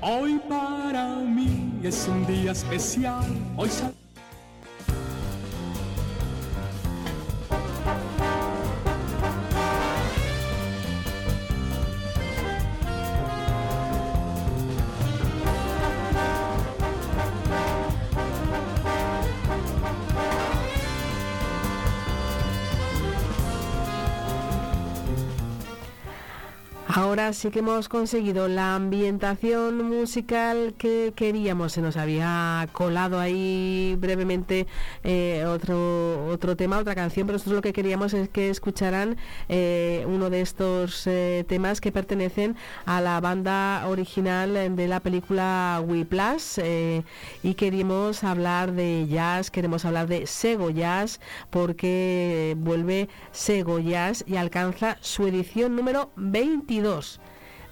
Hoy para mí es un día especial. Hoy Ahora sí que hemos conseguido la ambientación musical que queríamos. Se nos había colado ahí brevemente eh, otro, otro tema, otra canción, pero nosotros lo que queríamos es que escucharan eh, uno de estos eh, temas que pertenecen a la banda original de la película We Plus y queríamos hablar de jazz, queremos hablar de Sego Jazz porque vuelve Sego Jazz y alcanza su edición número 22.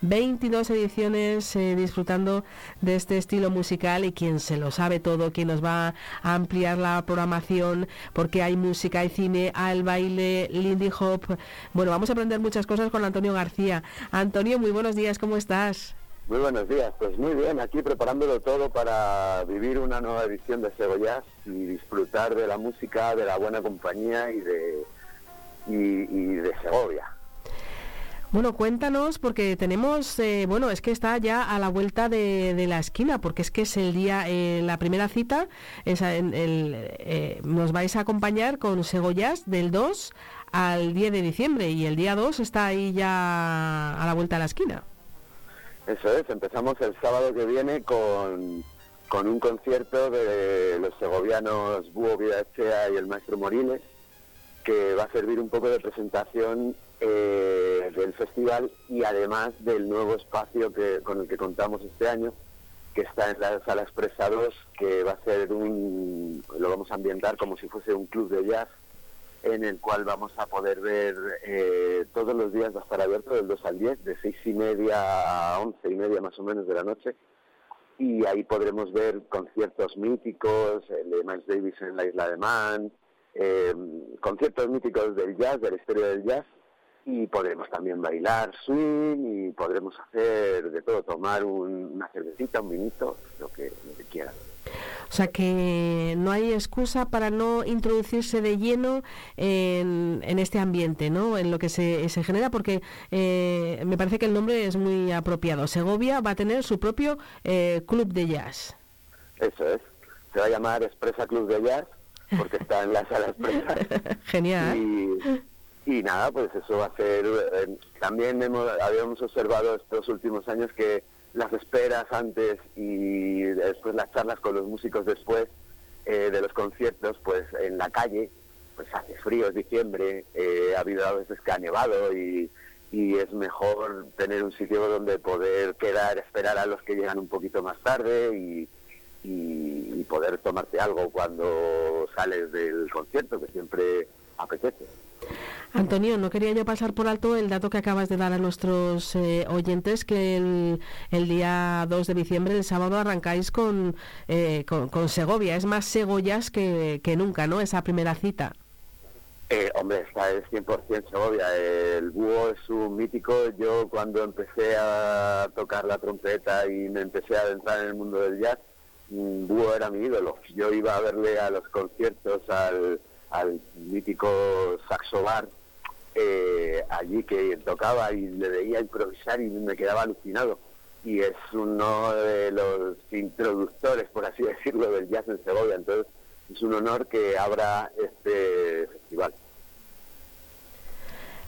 22. ediciones eh, disfrutando de este estilo musical y quien se lo sabe todo, quien nos va a ampliar la programación porque hay música, hay cine, hay baile, Lindy Hop. Bueno, vamos a aprender muchas cosas con Antonio García. Antonio, muy buenos días, ¿cómo estás? Muy buenos días, pues muy bien, aquí preparándolo todo para vivir una nueva edición de Cebollas y disfrutar de la música, de la buena compañía y de, y de Segovia. Bueno, cuéntanos, porque tenemos, eh, bueno, es que está ya a la vuelta de, la esquina, porque es que es el día, eh, la primera cita, el, eh, nos vais a acompañar con Segollas del 2 al 10 de diciembre y el día 2 está ahí ya a la vuelta de la esquina. Eso es, empezamos el sábado que viene con, con un concierto de los segovianos Búho Vidachea y el maestro Moriles, que va a servir un poco de presentación eh, del festival y además del nuevo espacio que, con el que contamos este año, que está en la sala Expresa 2, que va a ser un, lo vamos a ambientar como si fuese un club de jazz, en el cual vamos a poder ver eh, todos los días, va a estar abierto del 2 al 10, de 6 y media a 11 y media más o menos de la noche, y ahí podremos ver conciertos míticos, el de Miles Davis en la Isla de Man, eh, conciertos míticos del jazz, de la historia del jazz, y podremos también bailar swing y podremos hacer de todo, tomar una cervecita, un vinito, lo que, quieran. O sea que no hay excusa para no introducirse de lleno en, este ambiente, ¿no? En lo que se, se genera, porque eh, me parece que el nombre es muy apropiado. Segovia va a tener su propio eh, club de jazz. Eso es. Se va a llamar Expresa Club de Jazz porque está en la sala Expresa. Genial. Y, y nada, pues eso va a ser... Eh, también hemos, habíamos observado estos últimos años que las esperas antes y después las charlas con los músicos después eh, de los conciertos, pues en la calle, pues hace frío, es diciembre, eh, ha habido a veces que ha nevado y, y es mejor tener un sitio donde poder quedar, esperar a los que llegan un poquito más tarde y, y poder tomarte algo cuando sales del concierto, que siempre apetece. Antonio, no quería yo pasar por alto el dato que acabas de dar a nuestros eh, oyentes, que el, día 2 de diciembre, el sábado, arrancáis con, eh, con, Segovia. Es más Segoyas que, que nunca, ¿no? Esa primera cita. Eh, hombre, esta es 100% Segovia. El búho es un mítico. Yo cuando empecé a tocar la trompeta y me empecé a adentrar en el mundo del jazz, mm, búho era mi ídolo. Yo iba a verle a los conciertos al al mítico saxo bar eh, allí que tocaba y le veía improvisar y me quedaba alucinado. Y es uno de los introductores, por así decirlo, del jazz en Segovia. Entonces es un honor que abra este festival.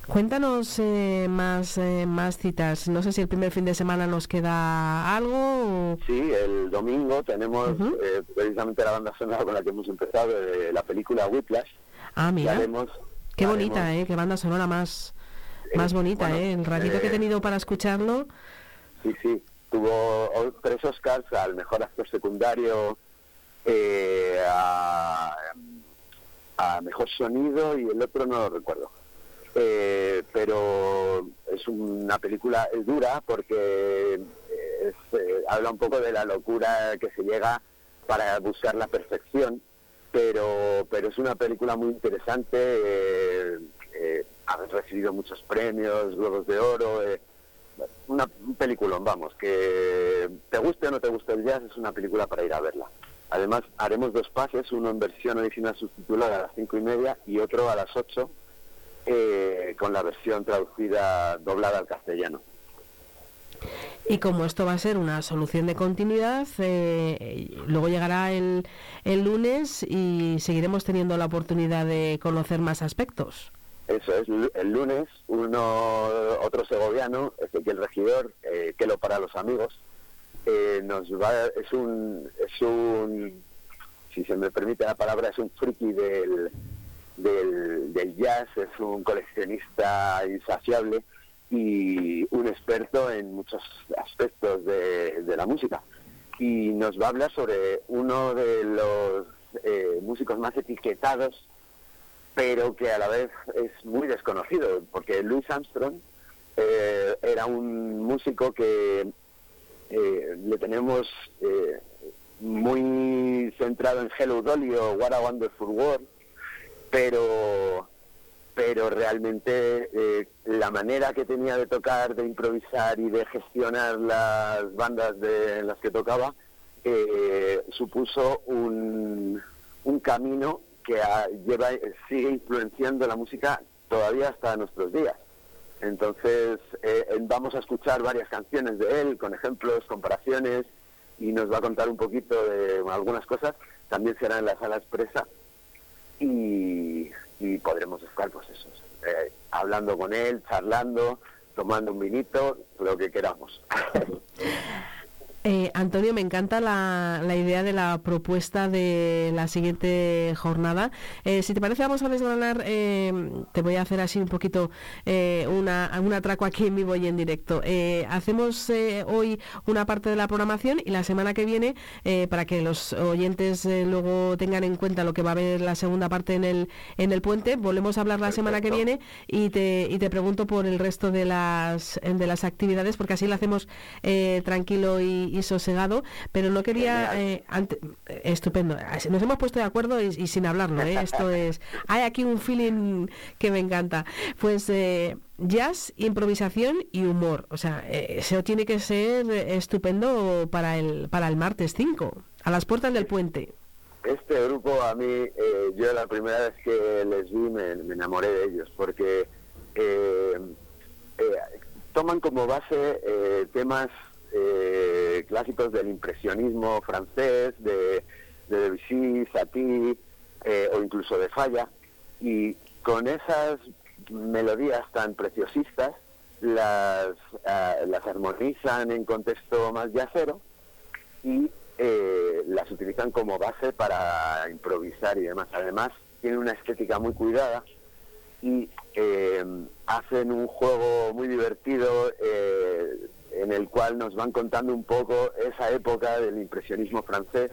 Cuéntanos eh, más eh, más citas. No sé si el primer fin de semana nos queda algo. Sí, el domingo tenemos eh, precisamente la banda sonora con la que hemos empezado, de la película Whiplash. Ah, mira. Qué bonita, ¿eh? Qué banda sonora más, más bonita, ¿eh? El ratito que he tenido para escucharlo. Sí, sí. Tuvo tres Oscars al mejor actor secundario, a, a mejor sonido y el otro no lo recuerdo. Eh, pero es una película dura porque eh, habla un poco de la locura que se llega para buscar la perfección, pero, pero es una película muy interesante, eh, ha recibido muchos premios, Globos de Oro, una un peliculón, vamos, que te guste o no te guste el jazz, es una película para ir a verla. Además, haremos dos pases, uno en versión original subtitulada a las cinco y media y otro a las ocho eh, con la versión traducida doblada al castellano. Y como esto va a ser una solución de continuidad, eh, luego llegará el, el lunes y seguiremos teniendo la oportunidad de conocer más aspectos. Eso es, el lunes uno otro segoviano, Ezequiel Regidor, eh, que lo para los amigos, eh, nos va, es un, es un, si se me permite la palabra, es un friki del, del, del jazz, es un coleccionista insaciable y un experto en muchos aspectos de, la música. Y nos va a hablar sobre uno de los eh, músicos más etiquetados, pero que a la vez es muy desconocido, porque Louis Armstrong eh, era un músico que eh, le tenemos eh, muy centrado en Hello Dolly o What a Wonderful World, pero pero realmente eh, la manera que tenía de tocar, de improvisar y de gestionar las bandas en las que tocaba eh, supuso un, camino que ha- lleva sigue influenciando la música todavía hasta nuestros días. Entonces eh, vamos a escuchar varias canciones de él con ejemplos, comparaciones y nos va a contar un poquito de algunas cosas. También será en la sala expresa y, y podremos estar, pues eso, eh, hablando con él, charlando, tomando un vinito, lo que queramos. Eh, Antonio, me encanta la, la idea de la propuesta de la siguiente jornada. Eh, si te parece, vamos a desgranar, eh, te voy a hacer así un poquito eh, una, un atraco aquí en vivo y en directo. Eh, hacemos eh, hoy una parte de la programación y la semana que viene, eh, para que los oyentes luego tengan en cuenta lo que va a haber la segunda parte en el, en el puente, volvemos a hablar la semana que viene y te, y te pregunto por el resto de las, de las actividades, porque así lo hacemos eh, tranquilo y, y sosegado, pero no quería... Eh, ante- eh, estupendo. Nos hemos puesto de acuerdo y, y sin hablarlo, ¿eh? Esto es... Hay aquí un feeling que me encanta. Pues eh, jazz, improvisación y humor. O sea, eh, eso tiene que ser estupendo para el, para el martes 5, a las puertas del puente. Este grupo a mí, eh, yo la primera vez que les vi me, me enamoré de ellos porque eh, eh, toman como base eh, temas eh, clásicos del impresionismo francés, de, de Debussy, Satie eh, o incluso de Falla y con esas melodías tan preciosistas las, ah, armonizan en contexto más yacero y eh, las utilizan como base para improvisar y demás. Además, tienen una estética muy cuidada y hacen un juego muy divertido en el cual nos van contando un poco esa época del impresionismo francés,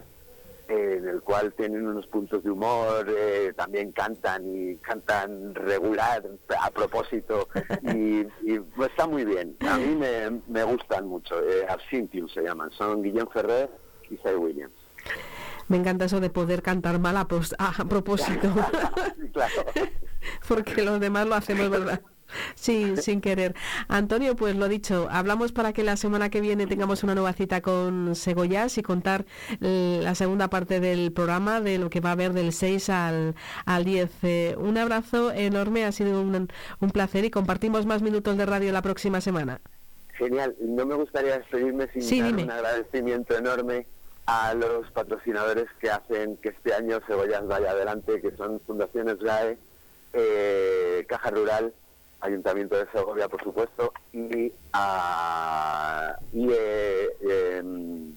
eh, en el cual tienen unos puntos de humor, eh, también cantan y cantan regular a propósito y, y, pues, está muy bien. A mí me, me gustan mucho. Eh, Absinthium se llaman, son Guillaume Ferrer y Cy Williams. Me encanta eso de poder cantar mal a, pros- a propósito. Claro. porque los demás lo hacemos, ¿verdad? Sí, sin querer. Antonio, pues lo dicho, hablamos para que la semana que viene tengamos una nueva cita con Segoyas y contar eh, la segunda parte del programa de lo que va a haber del 6 al, al 10. Eh, un abrazo enorme, ha sido un, un placer y compartimos más minutos de radio la próxima semana. Genial. No me gustaría despedirme sin Sí, dar dime. un agradecimiento enorme a los patrocinadores que hacen que este año Cebollas vaya adelante, que son Fundaciones GAE, eh, Caja Rural, Ayuntamiento de Segovia, por supuesto, y, a, y eh, em,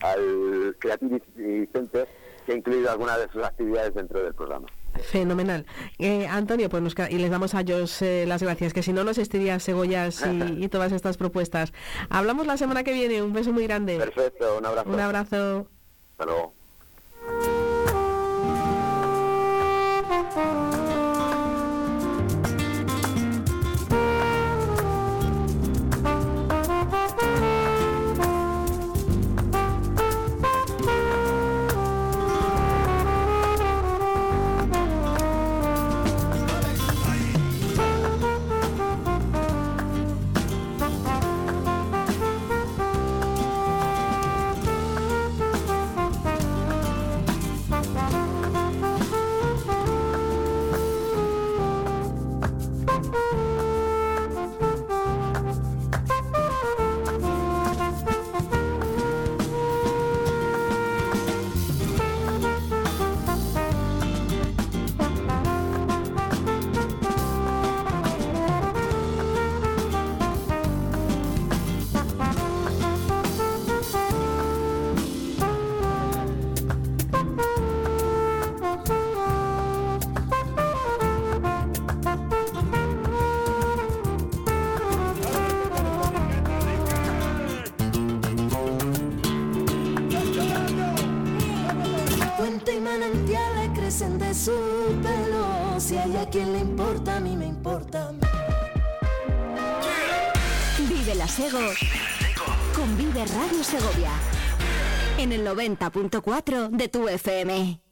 al Creativity Center, que ha incluido algunas de sus actividades dentro del programa. Fenomenal. Eh, Antonio, pues nos, y les damos a ellos eh, las gracias, que si no nos estiría Segoyas y, y todas estas propuestas. Hablamos la semana que viene, un beso muy grande. Perfecto, un abrazo. Un abrazo. Hasta luego. Hay a quien le importa, a mí me importa. Vive la Sego con Vive Radio Segovia en el 90.4 de tu FM.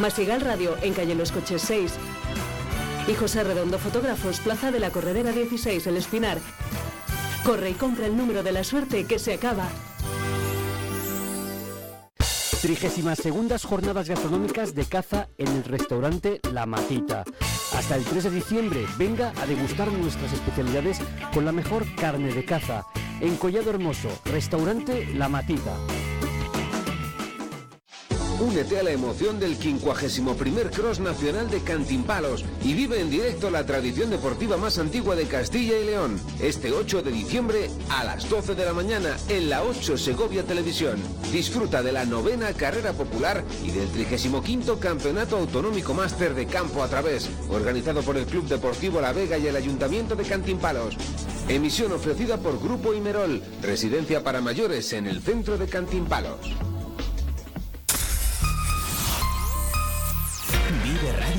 Masigal Radio en calle Los Coches 6. Y José Redondo Fotógrafos, Plaza de la Corredera 16, El Espinar. Corre y compra el número de la suerte que se acaba. Trigésimas segundas jornadas gastronómicas de caza en el restaurante La Matita. Hasta el 3 de diciembre, venga a degustar nuestras especialidades con la mejor carne de caza. En Collado Hermoso, restaurante La Matita. Únete a la emoción del 51 Cross Nacional de Cantimpalos y vive en directo la tradición deportiva más antigua de Castilla y León. Este 8 de diciembre a las 12 de la mañana en la 8 Segovia Televisión. Disfruta de la novena carrera popular y del 35 Campeonato Autonómico Máster de Campo a través, organizado por el Club Deportivo La Vega y el Ayuntamiento de Cantimpalos. Emisión ofrecida por Grupo Imerol, residencia para mayores en el centro de Cantimpalos.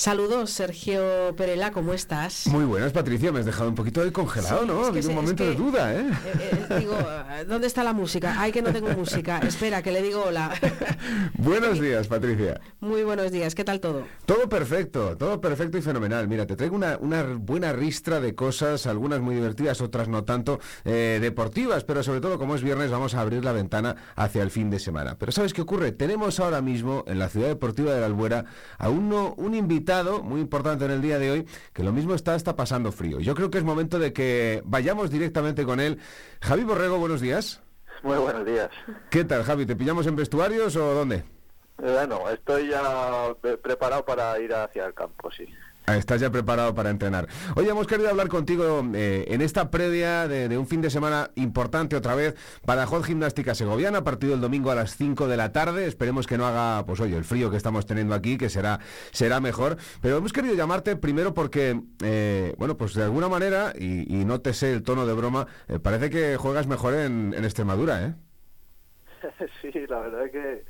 Saludos, Sergio Perela, ¿cómo estás? Muy buenas, Patricia. Me has dejado un poquito de congelado, ¿no? Ha habido un momento de duda, ¿eh? ¿eh? Digo, ¿dónde está la música? Ay, que no tengo música. Espera, que le digo hola. buenos días, Patricia. Muy buenos días. ¿Qué tal todo? Todo perfecto, todo perfecto y fenomenal. Mira, te traigo una, buena ristra de cosas, algunas muy divertidas, otras no tanto eh, deportivas, pero sobre todo, como es viernes, vamos a abrir la ventana hacia el fin de semana. Pero ¿sabes qué ocurre? Tenemos ahora mismo en la ciudad deportiva de la Albuera a uno, un invitado muy importante en el día de hoy, que lo mismo está, está pasando frío. Yo creo que es momento de que vayamos directamente con él. Javi Borrego, buenos días. Muy buenos días. ¿Qué tal, Javi? ¿Te pillamos en vestuarios o dónde? Bueno, estoy ya preparado para ir hacia el campo, sí. Estás ya preparado para entrenar. Oye, hemos querido hablar contigo eh, en esta previa de, un fin de semana importante otra vez para Hot Gimnástica Segoviana, partido el domingo a las 5 de la tarde. Esperemos que no haga, pues oye, el frío que estamos teniendo aquí, que será, será mejor. Pero hemos querido llamarte primero porque, eh, bueno, pues de alguna manera, y, no te sé el tono de broma, eh, parece que juegas mejor en, en Extremadura, ¿eh? sí, la verdad que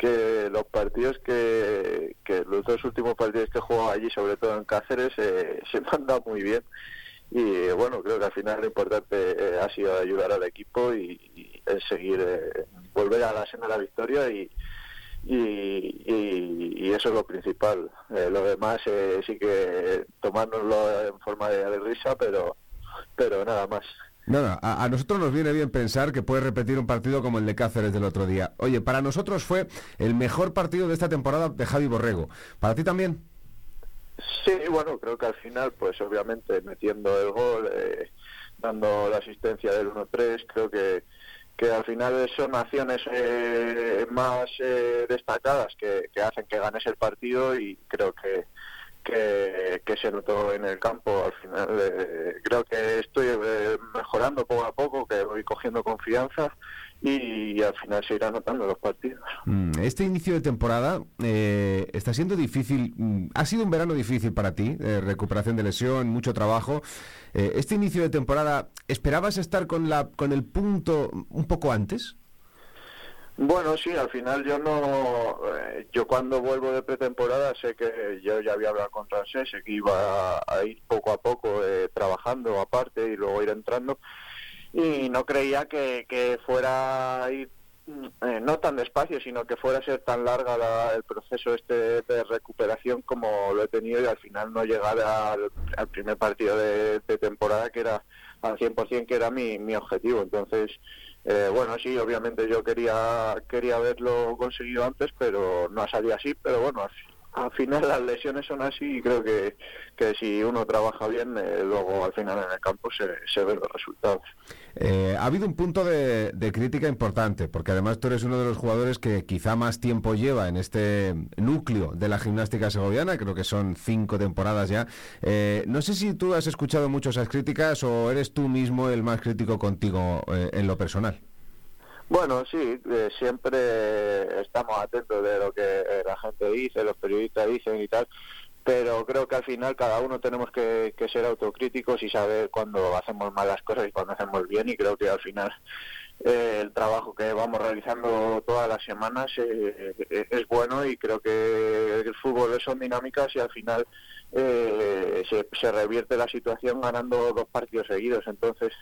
que los partidos que, que los dos últimos partidos que he allí, sobre todo en Cáceres, eh, se me han dado muy bien. Y bueno, creo que al final lo importante eh, ha sido ayudar al equipo y, seguir, eh, volver a la senda de la victoria y, y, eso es lo principal. lo demás sí que tomárnoslo en forma de, de risa, pero, pero nada más. No, no, a, nosotros nos viene bien pensar que puede repetir un partido como el de Cáceres del otro día. Oye, para nosotros fue el mejor partido de esta temporada de Javi Borrego. ¿Para ti también? Sí, bueno, creo que al final, pues obviamente metiendo el gol, eh, dando la asistencia del 1-3, creo que, que al final son acciones eh, más eh, destacadas que, que hacen que ganes el partido y creo que, que, se notó en el campo. Al final eh, creo que estoy eh, mejorando poco a poco, que voy cogiendo confianza y, al final se irán notando los partidos. Mm, este inicio de temporada eh, está siendo difícil, mm, ha sido un verano difícil para ti, recuperación de lesión, mucho trabajo. este inicio de temporada, ¿esperabas estar con, la, con el punto un poco antes? Bueno, sí, al final yo no, eh, yo cuando vuelvo de pretemporada sé que yo ya había hablado con Francés, sé que iba a, ir poco a poco eh, trabajando aparte y luego ir entrando. Y no creía que, que fuera ir eh, no tan despacio, sino que fuera a ser tan larga la- el proceso este de recuperación como lo he tenido y al final no llegar al, al primer partido de, de temporada que era al 100% que era mi, mi objetivo. Entonces, eh, bueno, sí, obviamente yo quería quería haberlo conseguido antes, pero no ha salido así, pero bueno, al, al final las lesiones son así y creo que, que si uno trabaja bien, eh, luego al final en el campo se, se ven los resultados. Eh, ha habido un punto de, de crítica importante, porque además tú eres uno de los jugadores que quizá más tiempo lleva en este núcleo de la gimnástica segoviana, creo que son cinco temporadas ya. Eh, no sé si tú has escuchado mucho esas críticas o eres tú mismo el más crítico contigo eh, en lo personal. Bueno, sí, eh, siempre estamos atentos de lo que eh, la gente dice, los periodistas dicen y tal, pero creo que al final cada uno tenemos que, que ser autocríticos y saber cuándo hacemos mal las cosas y cuándo hacemos bien y creo que al final eh, el trabajo que vamos realizando todas las semanas eh, eh, es bueno y creo que el fútbol son dinámicas y al final se, se revierte la situación ganando dos partidos seguidos. Entonces,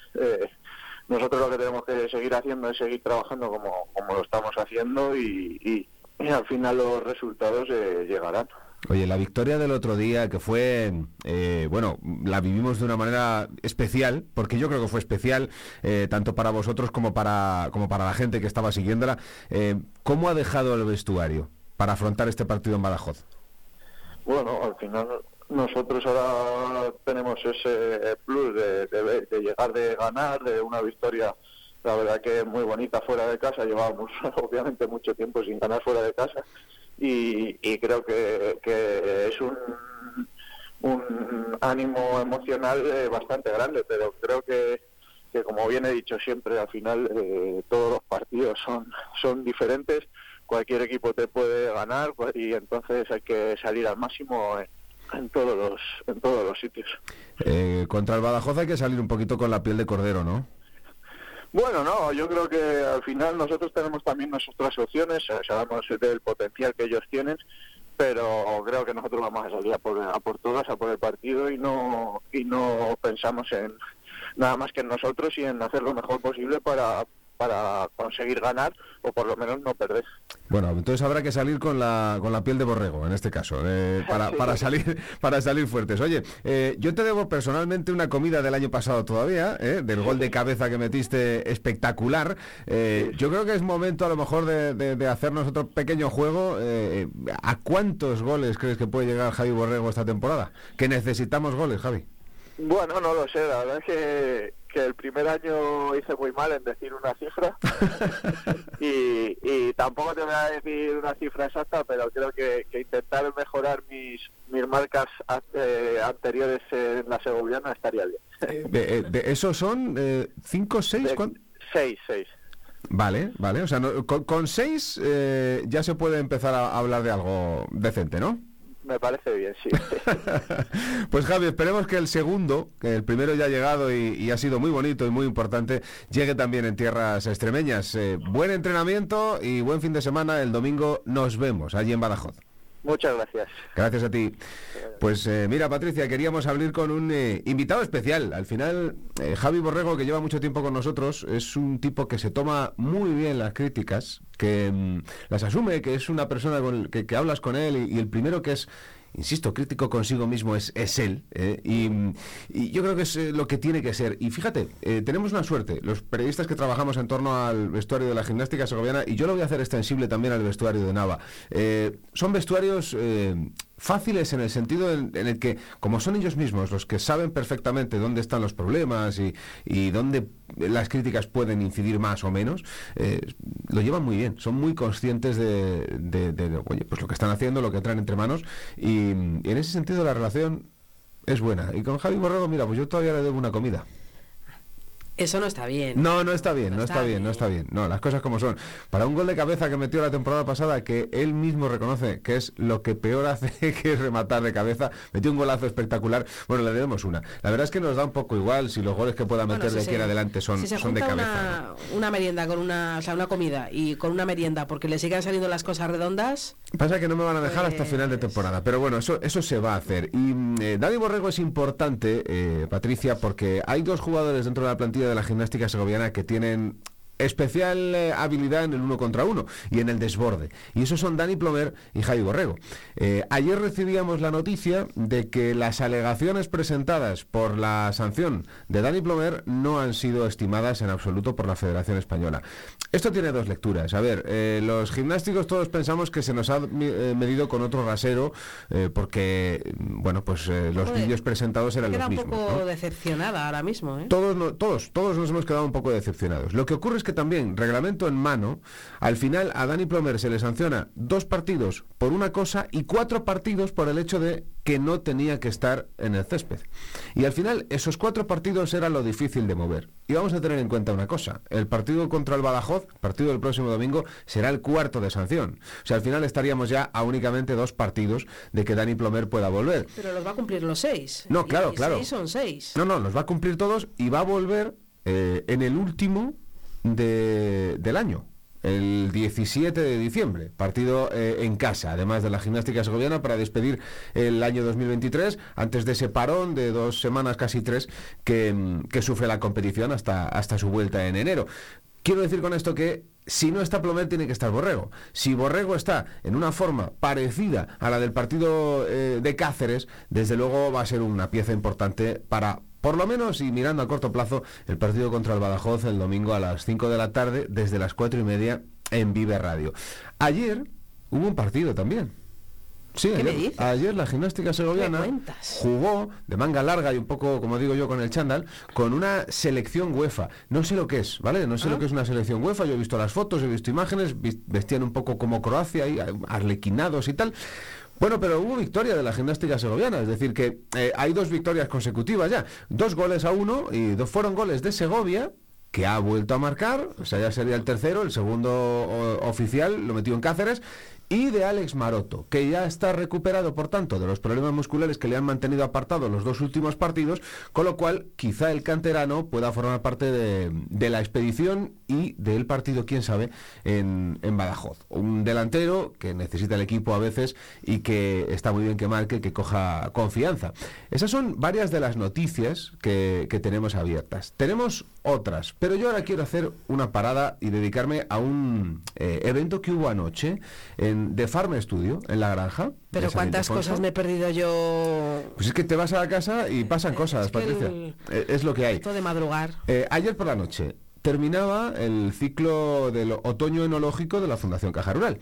nosotros lo que tenemos que seguir haciendo es seguir trabajando como, como lo estamos haciendo y, y- y al final los resultados eh, llegarán. Oye, la victoria del otro día, que fue, eh, bueno, la vivimos de una manera especial, porque yo creo que fue especial, eh, tanto para vosotros como para, como para la gente que estaba siguiéndola. Eh, ¿Cómo ha dejado el vestuario para afrontar este partido en Badajoz? Bueno, al final nosotros ahora tenemos ese plus de, de- llegar de ganar, de una victoria, la verdad que muy bonita fuera de casa. Llevábamos obviamente mucho tiempo sin ganar fuera de casa y, y creo que, es un, ánimo emocional eh, bastante grande, pero creo que, que como bien he dicho siempre, al final eh, todos los partidos son, son diferentes, cualquier equipo te puede ganar y entonces hay que salir al máximo en, en todos los en todos los sitios. Eh, contra el Badajoz hay que salir un poquito con la piel de cordero, ¿no? Bueno, no, yo creo que al final nosotros tenemos también nuestras opciones, eh, sabemos del potencial que ellos tienen, pero creo que nosotros vamos a salir a por, a por todas, a por el partido y no y no pensamos en nada más que en nosotros y en hacer lo mejor posible para para conseguir ganar o por lo menos no perder. Bueno, entonces habrá que salir con la, con la piel de borrego, en este caso, eh, para, para, salir, para salir fuertes. Oye, eh, yo te debo personalmente una comida del año pasado todavía, eh, del gol de cabeza que metiste espectacular. Eh, yo creo que es momento a lo mejor de, de- de hacernos otro pequeño juego. Eh, ¿A cuántos goles crees que puede llegar Javi Borrego esta temporada? Que necesitamos goles, Javi. Bueno, no lo sé, la verdad es que, que el primer año hice muy mal en decir una cifra y, y tampoco te voy a decir una cifra exacta, pero creo que, que intentar mejorar mis, mis marcas a- eh, anteriores en la segoviana estaría bien. De, eh, de- ¿Esos son eh, cinco, seis? ¿cuán- Seis, seis. Vale, vale. O sea, no- con, con seis eh, ya se puede empezar a hablar de algo decente, ¿no? Me parece bien, sí. Pues Javi, esperemos que el segundo, que el primero ya ha llegado y, ha sido muy bonito y muy importante, llegue también en tierras extremeñas. Eh, buen entrenamiento y buen fin de semana. El domingo nos vemos allí en Badajoz. Muchas gracias. Gracias a ti. Pues eh, mira, Patricia, queríamos hablar con un eh, invitado especial. Al final, eh, Javi Borrego, que lleva mucho tiempo con nosotros, es un tipo que se toma muy bien las críticas, que mm, las asume, que es una persona con que, que hablas con él y, y el primero que es insisto, crítico consigo mismo es, es él. eh, y, yo creo que es eh, lo que tiene que ser. Y fíjate, eh, tenemos una suerte, los periodistas que trabajamos en torno al vestuario de la gimnástica segoviana, y yo lo voy a hacer extensible también al vestuario de Nava. son vestuarios fáciles en el sentido en, el que, como son ellos mismos los que saben perfectamente dónde están los problemas y, y dónde las críticas pueden incidir más o menos, eh, lo llevan muy bien, son muy conscientes de, oye, pues lo que están haciendo, lo que traen entre manos, y, y en ese sentido la relación es buena. Y con Javi Borrego, mira, pues yo todavía le debo una comida. Eso no está bien. No, no está bien, no, está, bien, no está bien. No, las cosas como son. Para un gol de cabeza que metió la temporada pasada, que él mismo reconoce que es lo que peor hace, que es rematar de cabeza, metió un golazo espectacular. Bueno, le debemos una. La verdad es que nos da un poco igual si los goles que pueda meter Bueno, de aquí en adelante son, si se son de cabeza. Una, una merienda con una, o sea, una comida y con una merienda porque le sigan saliendo las cosas redondas. Pasa que no me van a dejar hasta final de temporada, pero bueno, eso, eso se va a hacer. Y mm, eh, Dani Borrego es importante, eh, Patricia, porque hay dos jugadores dentro de la plantilla de la gimnástica segoviana que tienen especial eh, habilidad en el uno contra uno y en el desborde. Y esos son Dani Plomer y Javi Borrego. Eh, ayer recibíamos la noticia de que las alegaciones presentadas por la sanción de Dani Plomer no han sido estimadas en absoluto por la Federación Española. Esto tiene dos lecturas. A ver, eh, los gimnásticos todos pensamos que se nos ha medido con otro rasero porque, bueno, pues los vídeos presentados eran los mismos. un poco decepcionada ahora mismo. Todos, todos, todos nos hemos quedado un poco decepcionados. Lo que ocurre es que también, reglamento en mano, al final a Dani Plomer se le sanciona dos partidos por una cosa y cuatro partidos por el hecho de que no tenía que estar en el césped. Y al final esos cuatro partidos era lo difícil de mover. Y vamos a tener en cuenta una cosa, el partido contra el Badajoz, partido del próximo domingo, será el cuarto de sanción. O sea, al final estaríamos ya a únicamente dos partidos de que Dani Plomer pueda volver. Pero los va a cumplir los seis. No, claro, claro. Seis son seis. No, no, los va a cumplir todos y va a volver eh, en el último del año el 17 de diciembre, partido eh, en casa, además de la gimnástica segoviana, para despedir el año 2023, antes de ese parón de dos semanas, casi tres, que, que sufre la competición hasta, hasta su vuelta en enero. Quiero decir con esto que si no está Plomer tiene que estar Borrego. Si Borrego está en una forma parecida a la del partido eh, de Cáceres, desde luego va a ser una pieza importante para por lo menos, y mirando a corto plazo, el partido contra el Badajoz el domingo a las 5 de la tarde, desde las 4 y media en Vive Radio. Ayer hubo un partido también. Sí, ayer, la gimnástica segoviana jugó de manga larga y un poco, como digo yo, con el chándal, con una selección UEFA. No sé lo que es, ¿vale? No sé lo ah. que es una selección UEFA. Yo he visto las fotos, he visto imágenes, vestían un poco como Croacia, y arlequinados y tal. Bueno, pero hubo victoria de la gimnástica segoviana, es decir, que eh, hay dos victorias consecutivas ya, dos goles a uno y dos fueron goles de Segovia que ha vuelto a marcar, o sea, ya sería el tercero, el segundo oficial lo metió en Cáceres y de Alex Maroto, que ya está recuperado, por tanto, de los problemas musculares que le han mantenido apartado los dos últimos partidos, con lo cual quizá el canterano pueda formar parte de, la expedición y del partido, quién sabe, en, Badajoz. Un delantero que necesita el equipo a veces y que está muy bien que marque, que coja confianza. Esas son varias de las noticias que, tenemos abiertas. Tenemos otras, pero yo ahora quiero hacer una parada y dedicarme a un eh, evento que hubo anoche en de Farm Studio, en la granja. Pero cuántas cosas me he perdido yo. Pues es que te vas a la casa y pasan cosas, Patricia. Eh, es lo que hay. Esto de madrugar. Eh, ayer por la noche terminaba el ciclo del otoño enológico de la Fundación Caja Rural.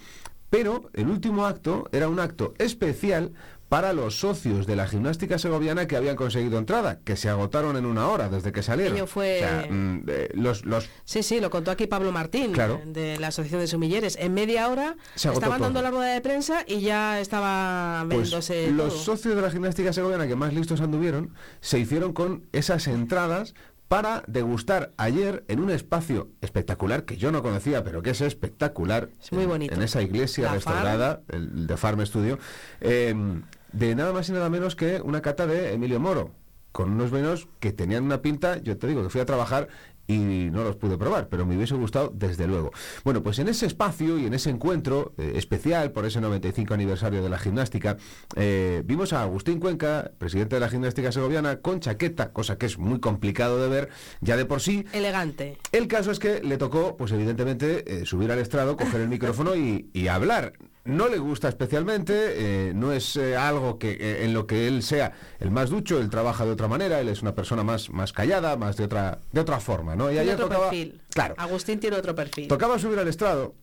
Pero el último acto era un acto especial para los socios de la gimnástica segoviana que habían conseguido entrada, que se agotaron en una hora desde que salieron. fue... Mm, los, los... Sí, sí, lo contó aquí Pablo Martín, de la Asociación de Sumilleres. En media hora estaban dando la rueda de prensa y ya estaba pues Los socios de la gimnástica segoviana que más listos anduvieron se hicieron con esas entradas para degustar ayer en un espacio espectacular que yo no conocía, pero que es espectacular. muy bonito. En, esa iglesia restaurada, el de Farm Studio, em, de nada más y nada menos que una cata de Emilio Moro, con unos vinos que tenían una pinta, yo te digo que fui a trabajar y no los pude probar, pero me hubiese gustado desde luego. Bueno, pues en ese espacio y en ese encuentro eh, especial por ese 95 aniversario de la gimnástica, eh, vimos a Agustín Cuenca, presidente de la gimnástica segoviana, con chaqueta, cosa que es muy complicado de ver ya de por sí. Elegante. El caso es que le tocó, pues evidentemente, eh, subir al estrado, coger el micrófono y, y hablar no le gusta especialmente, eh, no es eh, algo que eh, en lo que él sea el más ducho, él trabaja de otra manera, él es una persona más, más callada, más de otra, de otra forma, ¿no? Y ayer otro perfil. Claro. Agustín tiene otro perfil. Tocaba subir al estrado,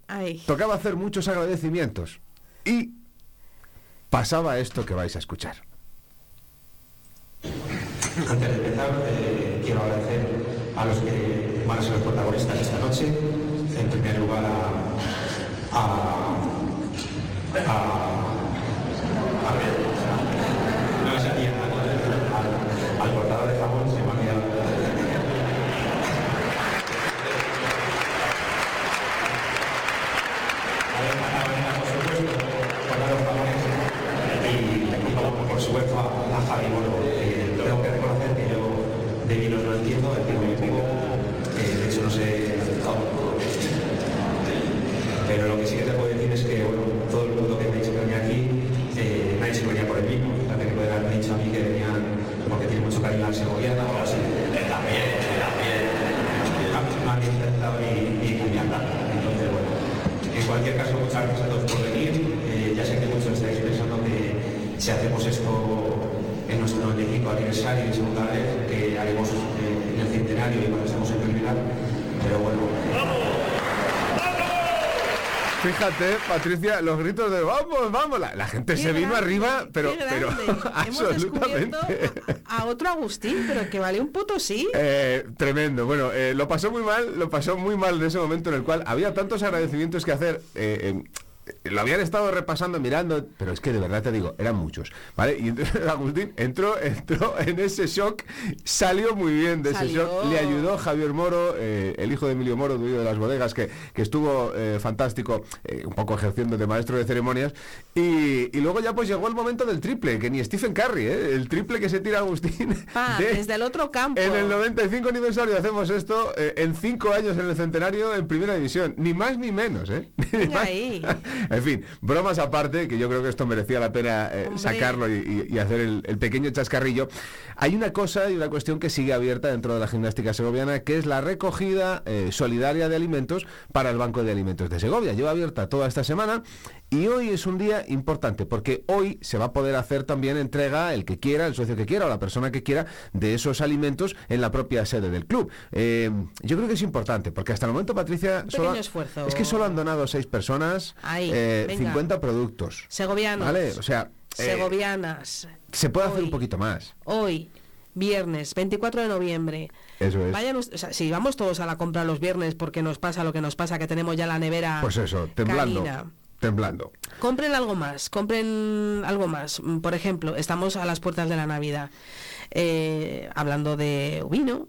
tocaba hacer muchos agradecimientos y pasaba esto que vais a escuchar. Antes de empezar, quiero agradecer a los que van a ser los protagonistas esta noche. En primer lugar a a, a ver, no sé, al, al, al cortador de jamón se me ha olvidado. Y, por supuesto a, a Javi Moro, eh, tengo que reconocer que yo de vinos no entiendo, entiendo muy poco, eh, de hecho no sé pero lo que sí que te puedo decir es que bueno, todo el mundo que me ha dicho que venía aquí, eh, me ha dicho que venía por el vino. Fíjate que pueden haber dicho a mí que venían porque tiene mucho cariño a la segoviana o así. También, también. Me han intentado y, y En cualquier caso, muchas gracias a todos por venir. Eh, ya sé que muchos estáis pensando que si hacemos esto en nuestro 95 aniversario y segunda vez, que haremos eh, en el centenario y cuando estemos en primera, pero bueno. Fíjate, Patricia, los gritos de vamos, vamos, la, la gente Qué se vino grande, arriba, pero, qué pero absolutamente. descubierto a otro Agustín, pero que vale un potosí. Eh, tremendo. Bueno, eh, lo pasó muy mal, lo pasó muy mal en ese momento en el cual había tantos agradecimientos que hacer. eh, eh, lo habían estado repasando, mirando, pero es que de verdad te digo, eran muchos, ¿vale? Y entonces Agustín entró, entró en ese shock, salió muy bien de ese Salió. shock, le ayudó Javier Moro, eh, el hijo de Emilio Moro, dueño de las bodegas, que, que estuvo eh, fantástico, eh, un poco ejerciendo de maestro de ceremonias, y, y luego ya pues llegó el momento del triple, que ni Stephen Curry, ¿eh? el triple que se tira Agustín. Pa, de- desde el otro campo. en el 95 aniversario hacemos esto, en 5 años en el centenario en primera división, ni más ni menos, ¿eh? Ni Venga más. ahí. En fin, bromas aparte, que yo creo que esto merecía la pena eh, sacarlo y, hacer el, el pequeño chascarrillo. Hay una cosa y una cuestión que sigue abierta dentro de la gimnástica segoviana, que es la recogida eh, solidaria de alimentos para el Banco de Alimentos de Segovia. Lleva abierta toda esta semana y hoy es un día importante porque hoy se va a poder hacer también entrega el que quiera, el socio que quiera o la persona que quiera de esos alimentos en la propia sede del club. Eh, yo creo que es importante porque hasta el momento, Patricia, solo- esfuerzo. es que solo han donado seis personas, eh, venga. 50 productos. Segovianos. ¿Vale? O sea, eh, Segovianas. se puede hacer un poquito más. Hoy, viernes 24 de noviembre. Eso es. Vayan, us- o sea, si vamos todos a la compra los viernes porque nos pasa lo que nos pasa, que tenemos ya la nevera Pues eso, temblando. canina. Temblando. Compren algo más, compren algo más. Mm, Por ejemplo, estamos a las puertas de la Navidad. Eh, hablando de vino,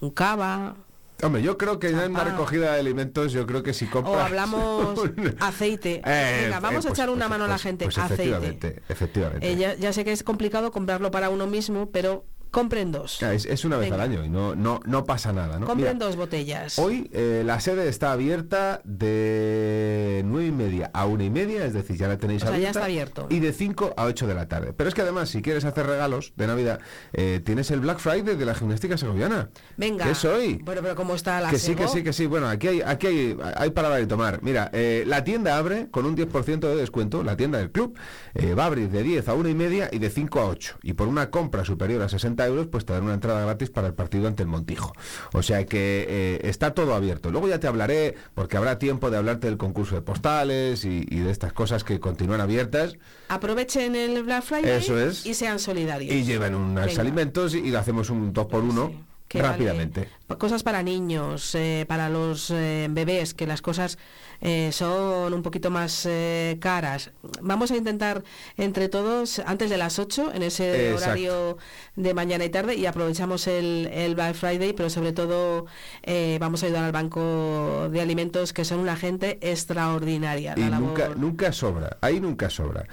un cava, Hombre, yo creo que ya en la recogida de alimentos, yo creo que si compras... o hablamos un- aceite. Eh, Venga, vamos eh, a pues- echar una pues- mano a la pues- gente. pues aceite. efectivamente, efectivamente. Eh, ya, ya sé que es complicado comprarlo para uno mismo, pero compren dos. Es, es una vez Venga. al año y no, no, no pasa nada, ¿no? Compren Mira, dos botellas. Hoy eh, la sede está abierta de nueve y media a una y media, es decir, ya la tenéis O sea, ya abierta. está abierto. Y de 5 a 8 de la tarde. Pero es que además, si quieres hacer regalos de Navidad, eh, tienes el Black Friday de la gimnástica segoviana. Venga. ¿Qué es hoy? Bueno, pero ¿cómo está la Que sí, que sí, que sí. Bueno, aquí hay, aquí hay, hay para dar y tomar. Mira, eh, la tienda abre con un 10% de descuento, la tienda del club. eh, va a abrir de 10 a 1 y media y de 5 a 8. Y por una compra superior a 60 euros, pues te dan una entrada gratis para el partido ante el Montijo. O sea que eh, está todo abierto. Luego ya te hablaré, porque habrá tiempo de hablarte del concurso de postales y, y de estas cosas que continúan abiertas. Aprovechen el Black Friday Eso es. y sean solidarios. Y lleven unos Venga. alimentos y, y hacemos un 2 por 1 que vale- rápidamente. Cosas para niños, eh, para los eh, bebés, que las cosas eh, son un poquito más eh, caras. Vamos a intentar entre todos, antes de las 8, en ese Exacto. horario de mañana y tarde, y aprovechamos el, el Black Friday, pero sobre todo eh, vamos a ayudar al Banco de Alimentos, que son una gente extraordinaria. Y La labor- nunca, nunca sobra, ahí nunca sobra.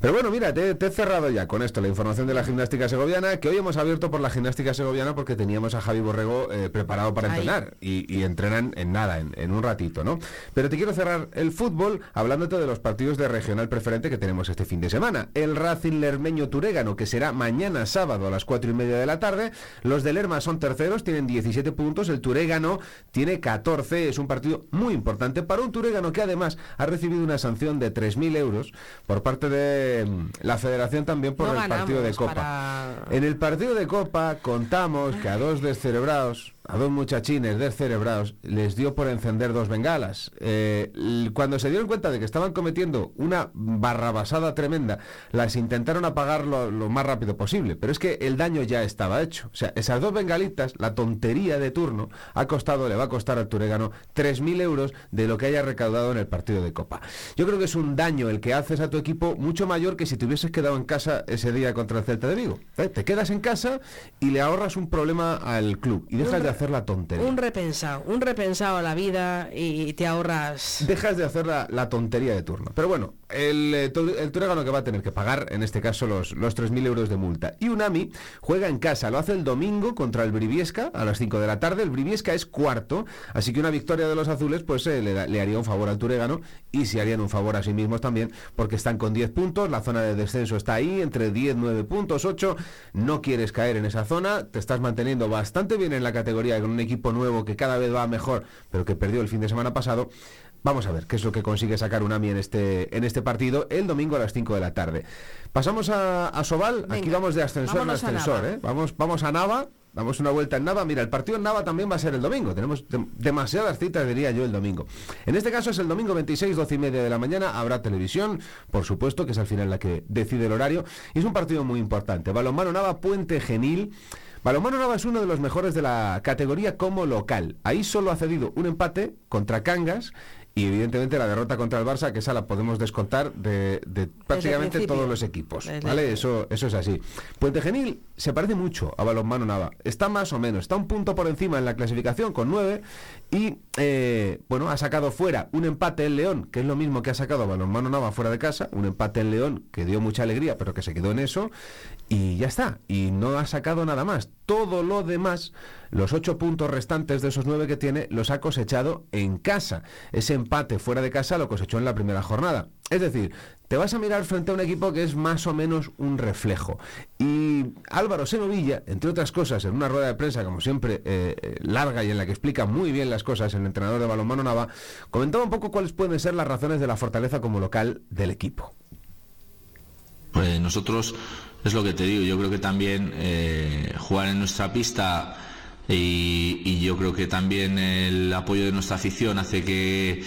Pero bueno, mira, te, te he cerrado ya con esto la información de la gimnástica segoviana, que hoy hemos abierto por la gimnástica segoviana porque teníamos a Javi Borrego eh, preparado para Ahí. entrenar y, y entrenan en nada, en, en un ratito, ¿no? Pero te quiero cerrar el fútbol hablándote de los partidos de regional preferente que tenemos este fin de semana. El Racing Lermeño Turégano, que será mañana sábado a las cuatro y media de la tarde. Los de Lerma son terceros, tienen 17 puntos. El Turégano tiene 14. Es un partido muy importante para un Turégano que además ha recibido una sanción de 3.000 euros por parte de mm, la federación también por No el partido de Copa. para- En el partido de Copa contamos que a dos descerebrados, a dos muchachines descerebrados, les dio por encender dos bengalas. Eh, cuando se dieron cuenta de que estaban cometiendo una barrabasada tremenda, las intentaron apagar lo, lo más rápido posible. Pero es que el daño ya estaba hecho. O sea, esas dos bengalitas, la tontería de turno, ha costado, le va a costar al Turegano 3.000 euros de lo que haya recaudado en el partido de Copa. Yo creo que es un daño el que haces a tu equipo mucho mayor que si te hubieses quedado en casa ese día contra el Celta de Vigo. ¿Eh? Te quedas en casa y le ahorras un problema al club y dejas de re- hacer la tontería. Un repensado, un repensado a la vida y te ahorras... Dejas de hacer la, la tontería de turno. Pero bueno, el, eh, el Turegano que va a tener que pagar, en este caso, los, los 3.000 euros de multa. Y Unami juega en casa, lo hace el domingo contra el Briviesca a las 5 de la tarde. El Briviesca es cuarto, así que una victoria de los azules pues eh, le, le haría un favor al Turegano y se harían un favor a sí mismos también, porque están con 10 puntos, la zona de descenso está ahí, entre 10, 9 puntos, 8. No quieres caer en esa zona, te estás manteniendo bastante bien en la categoría con un equipo nuevo que cada vez va mejor, pero que perdió el fin de semana pasado. Vamos a ver qué es lo que consigue sacar Unami en este, en este partido el domingo a las 5 de la tarde. Pasamos a, a Sobal, aquí Venga, vamos de ascensor en ascensor. ¿eh? Vamos, vamos a Nava, damos una vuelta en Nava. Mira, el partido en Nava también va a ser el domingo. Tenemos dem- demasiadas citas, diría yo, el domingo. En este caso es el domingo 26, 12 y media de la mañana. Habrá televisión, por supuesto, que es al final la que decide el horario. Y es un partido muy importante. Balonmano Nava, Puente Genil. Balonmano Nava es uno de los mejores de la categoría como local. Ahí solo ha cedido un empate contra Cangas y evidentemente la derrota contra el Barça, que esa la podemos descontar de, de prácticamente todos los equipos. ¿Vale? Eso, eso es así. Puente Genil se parece mucho a Balonmano Nava. Está más o menos, está un punto por encima en la clasificación con 9 y eh, bueno, ha sacado fuera un empate en León, que es lo mismo que ha sacado a Balonmano Nava fuera de casa, un empate en León que dio mucha alegría, pero que se quedó en eso y ya está. Y no ha sacado nada más. Todo lo demás, los ocho puntos restantes de esos nueve que tiene, los ha cosechado en casa. Ese empate fuera de casa lo cosechó en la primera jornada. Es decir, te vas a mirar frente a un equipo que es más o menos un reflejo. Y Álvaro Senovilla, entre otras cosas, en una rueda de prensa, como siempre, eh, eh, larga y en la que explica muy bien las cosas, el entrenador de balonmano Nava, comentaba un poco cuáles pueden ser las razones de la fortaleza como local del equipo. Pues nosotros, es lo que te digo, yo creo que también eh, jugar en nuestra pista y, yo creo que también el apoyo de nuestra afición hace que,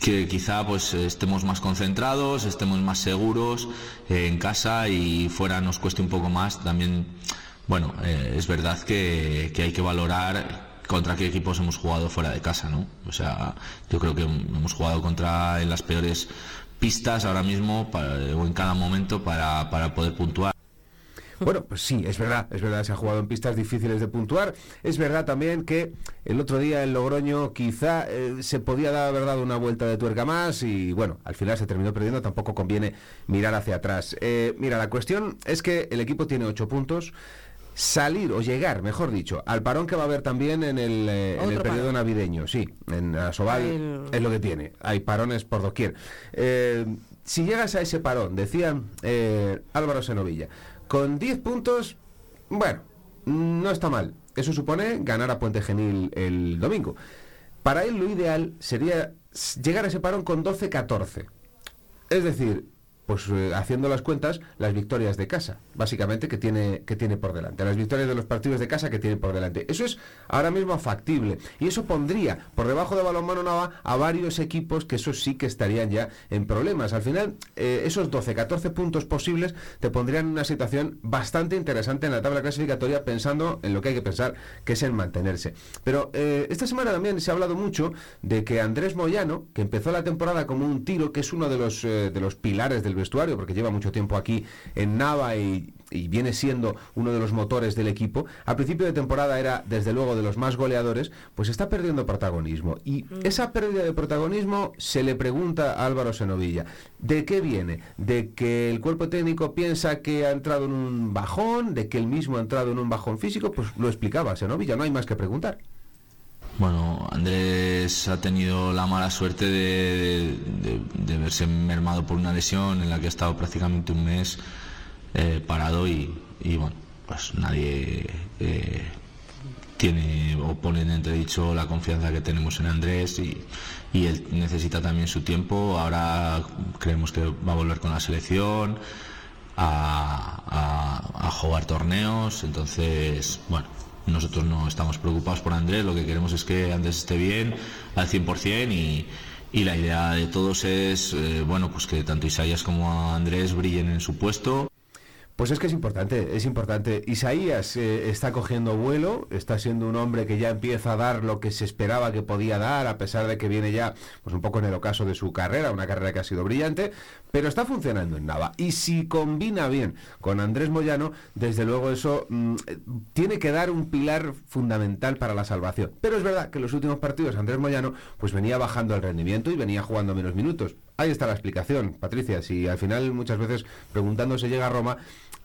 que quizá pues estemos más concentrados, estemos más seguros eh, en casa y fuera nos cueste un poco más. También, bueno, eh, es verdad que, que hay que valorar contra qué equipos hemos jugado fuera de casa, ¿no? O sea, yo creo que hemos jugado contra en las peores pistas ahora mismo para- o en cada momento para, para poder puntuar. Bueno, pues sí, es verdad, es verdad, se ha jugado en pistas difíciles de puntuar. Es verdad también que el otro día en Logroño quizá eh, se podía dar, haber dado una vuelta de tuerca más y bueno, al final se terminó perdiendo, tampoco conviene mirar hacia atrás. Eh, mira, la cuestión es que el equipo tiene ocho puntos. Salir o llegar, mejor dicho, al parón que va a haber también en el, eh, en el Otro periodo parón. navideño, sí, en Asobal El- es lo que tiene, hay parones por doquier. Eh, si llegas a ese parón, decía eh, Álvaro Senovilla, con 10 puntos, bueno, no está mal. Eso supone ganar a Puente Genil el domingo. Para él lo ideal sería llegar a ese parón con 12-14. Es decir, pues eh, haciendo las cuentas, las victorias de casa, básicamente que tiene, que tiene por delante. Las victorias de los partidos de casa que tiene por delante. Eso es ahora mismo factible. Y eso pondría por debajo de Balonmano Nava a varios equipos que eso sí que estarían ya en problemas. Al final, eh, esos 12, 14 puntos posibles te pondrían en una situación bastante interesante en la tabla clasificatoria pensando en lo que hay que pensar, que es en mantenerse. Pero eh, esta semana también se ha hablado mucho de que Andrés Moyano, que empezó la temporada como un tiro, que es uno de los, de los pilares del vestuario, porque lleva mucho tiempo aquí en Nava y, y viene siendo uno de los motores del equipo, a principio de temporada era desde luego de los más goleadores, pues está perdiendo protagonismo. Y esa pérdida de protagonismo se le pregunta a Álvaro Senovilla, ¿de qué viene? ¿De que el cuerpo técnico piensa que ha entrado en un bajón? ¿De que él mismo ha entrado en un bajón físico? Pues lo explicaba Senovilla, no hay más que preguntar. Bueno, Andrés ha tenido la mala suerte de, de- verse mermado por una lesión en la que ha estado prácticamente un mes eh, parado y, y, bueno, pues nadie eh, tiene o pone en entredicho la confianza que tenemos en Andrés y, y él necesita también su tiempo. Ahora creemos que va a volver con la selección a- a jugar torneos, entonces, bueno, nosotros no estamos preocupados por Andrés, lo que queremos es que Andrés esté bien al 100% y, y la idea de todos es, eh, bueno, pues que tanto Isaías como Andrés brillen en su puesto. Pues es que es importante, es importante. Isaías eh, está cogiendo vuelo, está siendo un hombre que ya empieza a dar lo que se esperaba que podía dar, a pesar de que viene ya, pues un poco en el ocaso de su carrera, una carrera que ha sido brillante, pero está funcionando en Nava. Y si combina bien con Andrés Moyano, desde luego eso mm, eh, tiene que dar un pilar fundamental para la salvación. Pero es verdad que en los últimos partidos Andrés Moyano pues venía bajando el rendimiento y venía jugando menos minutos. Ahí está la explicación, Patricia. Si al final muchas veces preguntando se llega a Roma,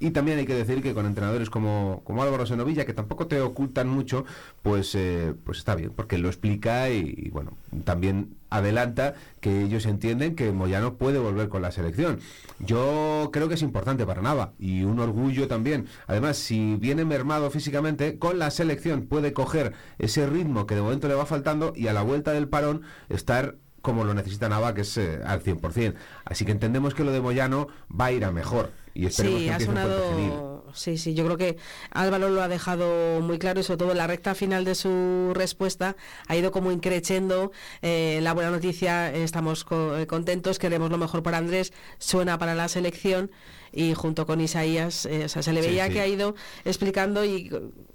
y también hay que decir que con entrenadores como, como Álvaro Senovilla, que tampoco te ocultan mucho, pues, eh, pues está bien, porque lo explica y, bueno, también adelanta que ellos entienden que Moyano puede volver con la selección. Yo creo que es importante para Nava y un orgullo también. Además, si viene mermado físicamente, con la selección puede coger ese ritmo que de momento le va faltando y a la vuelta del parón estar como lo necesita Nava, que es eh, al 100%. Así que entendemos que lo de Moyano va a ir a mejor. Y sí, ha sonado. Sí, sí, yo creo que Álvaro lo ha dejado muy claro y sobre todo en la recta final de su respuesta ha ido como increchendo. eh, la buena noticia, estamos co- eh, contentos, queremos lo mejor para Andrés, suena para la selección y junto con Isaías, eh, o sea, se le Sí, veía sí. que ha ido explicando y,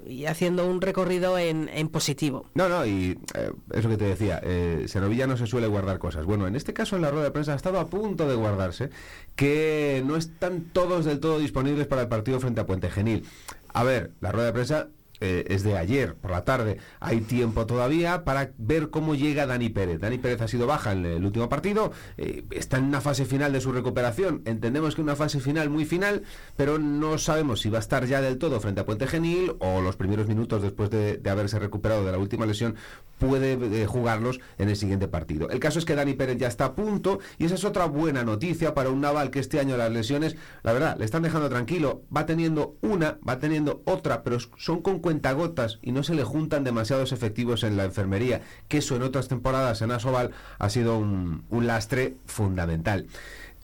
y haciendo un recorrido en, positivo. No, no, y eh, es lo que te decía, eh, no se suele guardar cosas. Bueno, en este caso en la rueda de prensa ha estado a punto de guardarse, que no están todos del todo disponibles para el partido frente a Puente Genil. A ver, la rueda de prensa eh, es de ayer por la tarde. Hay tiempo todavía para ver cómo llega Dani Pérez. Dani Pérez ha sido baja en el último partido, eh, está en una fase final de su recuperación. Entendemos que una fase final muy final, pero no sabemos si va a estar ya del todo frente a Puente Genil o los primeros minutos después de, haberse recuperado de la última lesión puede eh, jugarlos en el siguiente partido. El caso es que Dani Pérez ya está a punto y esa es otra buena noticia para un Naval que este año las lesiones, la verdad, le están dejando tranquilo. Va teniendo una, va teniendo otra, pero son con cuentagotas y no se le juntan demasiados efectivos en la enfermería, que eso en otras temporadas en Asobal ha sido un, un lastre fundamental.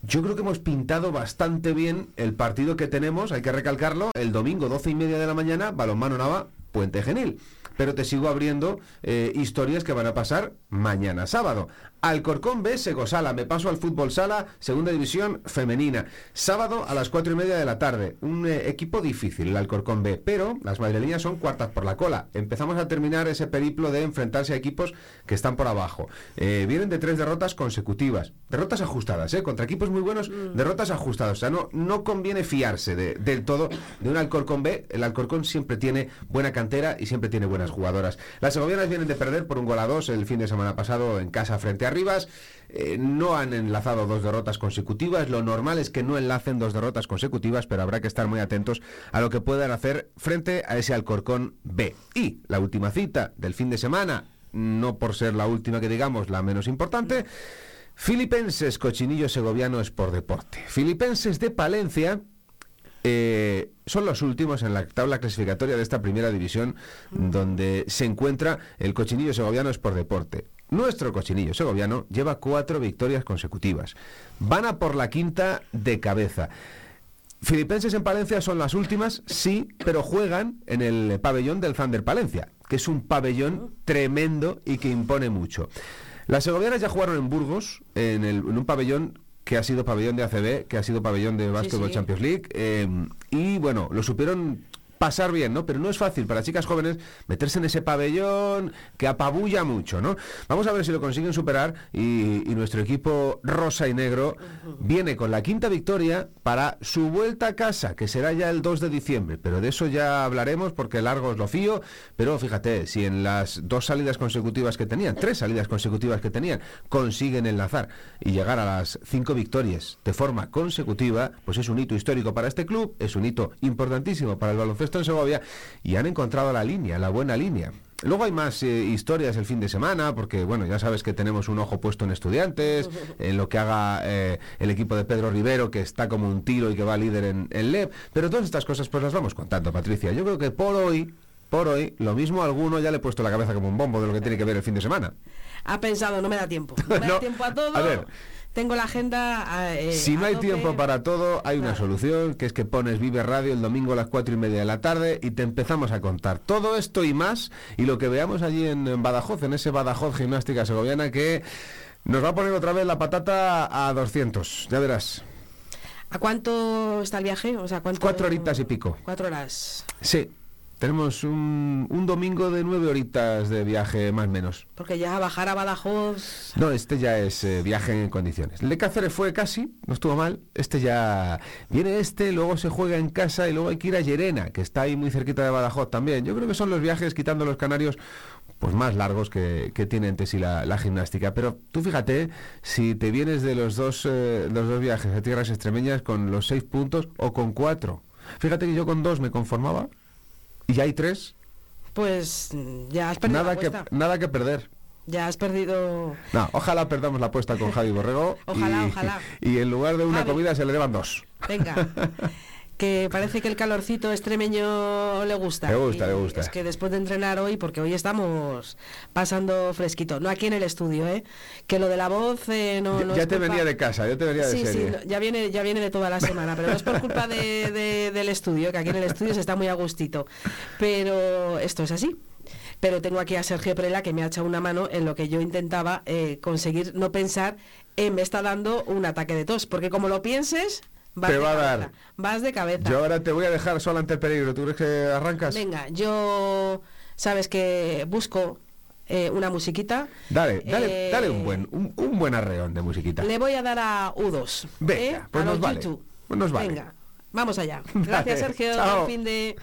Yo creo que hemos pintado bastante bien el partido que tenemos, hay que recalcarlo, el domingo 12 y media de la mañana, balonmano Nava, Puente Genil. Pero te sigo abriendo eh, historias que van a pasar mañana sábado. Alcorcón B, Segosala, me paso al fútbol sala, segunda división femenina. Sábado a las cuatro y media de la tarde. Un eh, equipo difícil, el Alcorcón B, pero las madrileñas son cuartas por la cola. Empezamos a terminar ese periplo de enfrentarse a equipos que están por abajo. Eh, vienen de tres derrotas consecutivas. Derrotas ajustadas, ¿eh? Contra equipos muy buenos, derrotas ajustadas. O sea, no, no conviene fiarse de- del todo de un Alcorcón B. El Alcorcón siempre tiene buena cantera y siempre tiene buenas jugadoras. Las segovianas vienen de perder por un gol a dos el fin de semana pasado en casa frente a Rivas. Eh, no han enlazado dos derrotas consecutivas. Lo normal es que no enlacen dos derrotas consecutivas, pero habrá que estar muy atentos a lo que puedan hacer frente a ese Alcorcón B. Y la última cita del fin de semana, no por ser la última que digamos, la menos importante. Filipenses, Cochinillo Segoviano es por deporte. Filipenses de Palencia eh, son los últimos en la tabla clasificatoria de esta primera división donde se encuentra el Cochinillo Segoviano es por deporte. Nuestro Cochinillo Segoviano lleva cuatro victorias consecutivas. Van a por la quinta de cabeza. Filipenses en Palencia son las últimas, sí, pero juegan en el pabellón del Thunder Palencia, que es un pabellón tremendo y que impone mucho. Las segovianas ya jugaron en Burgos, en, el- en un pabellón que ha sido pabellón de ACB, que ha sido pabellón de Basketball sí. Champions League, eh, y bueno, lo supieron pasar bien, ¿no? Pero no es fácil para chicas jóvenes meterse en ese pabellón que apabulla mucho, ¿no? Vamos a ver si lo consiguen superar y, y nuestro equipo rosa y negro viene con la quinta victoria para su vuelta a casa, que será ya el 2 de diciembre, pero de eso ya hablaremos porque largo os lo fío, pero fíjate, si en las dos salidas consecutivas que tenían, tres salidas consecutivas que tenían, consiguen enlazar y llegar a las cinco victorias de forma consecutiva, pues es un hito histórico para este club, es un hito importantísimo para el baloncesto en Segovia y han encontrado la línea, la buena línea. Luego hay más eh, historias el fin de semana, porque bueno, ya sabes que tenemos un ojo puesto en estudiantes, en lo que haga eh, el equipo de Pedro Rivero, que está como un tiro y que va líder en, en LEP. Pero todas estas cosas pues las vamos contando, Patricia. Yo creo que por hoy, por hoy, lo mismo a alguno ya le he puesto la cabeza como un bombo de lo que tiene que ver el fin de semana. Ha pensado, no me da tiempo. No me No, da tiempo a todo. a ver. Tengo la agenda. eh, Si no hay tope. tiempo para todo, hay una solución, que es que pones Vive Radio el domingo a las cuatro y media de la tarde y te empezamos a contar todo esto y más, y lo que veamos allí en, en Badajoz, en ese Badajoz Gimnástica Segoviana, que nos va a poner otra vez la patata a 200, ya verás. ¿A cuánto está el viaje? O sea, ¿cuánto... Cuatro horitas y pico. Cuatro horas. Sí, tenemos un, un domingo de nueve horitas de viaje más o menos. Porque ya bajar a Badajoz. No, este ya es eh, viaje en condiciones. El de Cáceres fue casi, no estuvo mal. Este ya viene este, luego se juega en casa y luego hay que ir a Llerena, que está ahí muy cerquita de Badajoz también. Yo creo que son los viajes, quitando los canarios, pues más largos que, que tiene entre sí la, la gimnástica. Pero tú fíjate, si te vienes de los dos, eh, los dos viajes a tierras extremeñas con los seis puntos o con cuatro. Fíjate que yo con dos me conformaba y hay tres. Pues ya has perdido Nada la que, nada que perder. Ya has perdido. No, ojalá perdamos la apuesta con Javi Borrego. Ojalá, y, ojalá. Y en lugar de una Javi. comida se le deban dos. Venga. que parece que el calorcito extremeño le gusta. Le gusta, le gusta. Es que después de entrenar hoy, porque hoy estamos pasando fresquito, no aquí en el estudio, ¿eh? Que lo de la voz eh, no, Ya, no ya es te culpa- venía de casa, ya te venía de Sí, sí, no, ya viene, ya viene de toda la semana, pero no es por culpa de- de- del estudio, que aquí en el estudio se está muy a gustito. Pero esto es así. Pero tengo aquí a Sergio Prela que me ha echado una mano en lo que yo intentaba eh, conseguir no pensar en me está dando un ataque de tos, porque como lo pienses, vas Te va a cabeza, dar. Vas de cabeza. Yo ahora te voy a dejar sola ante el peligro. ¿Tú crees que arrancas? Venga, yo sabes que busco eh, una musiquita. Dale, dale, Eh, dale un buen, un, un buen arreón de musiquita. Le voy a dar a U2. Venga, ¿eh? pues a nos vale, pues nos vale. Venga, vamos allá. Gracias, Sergio. chao. Buen fin de.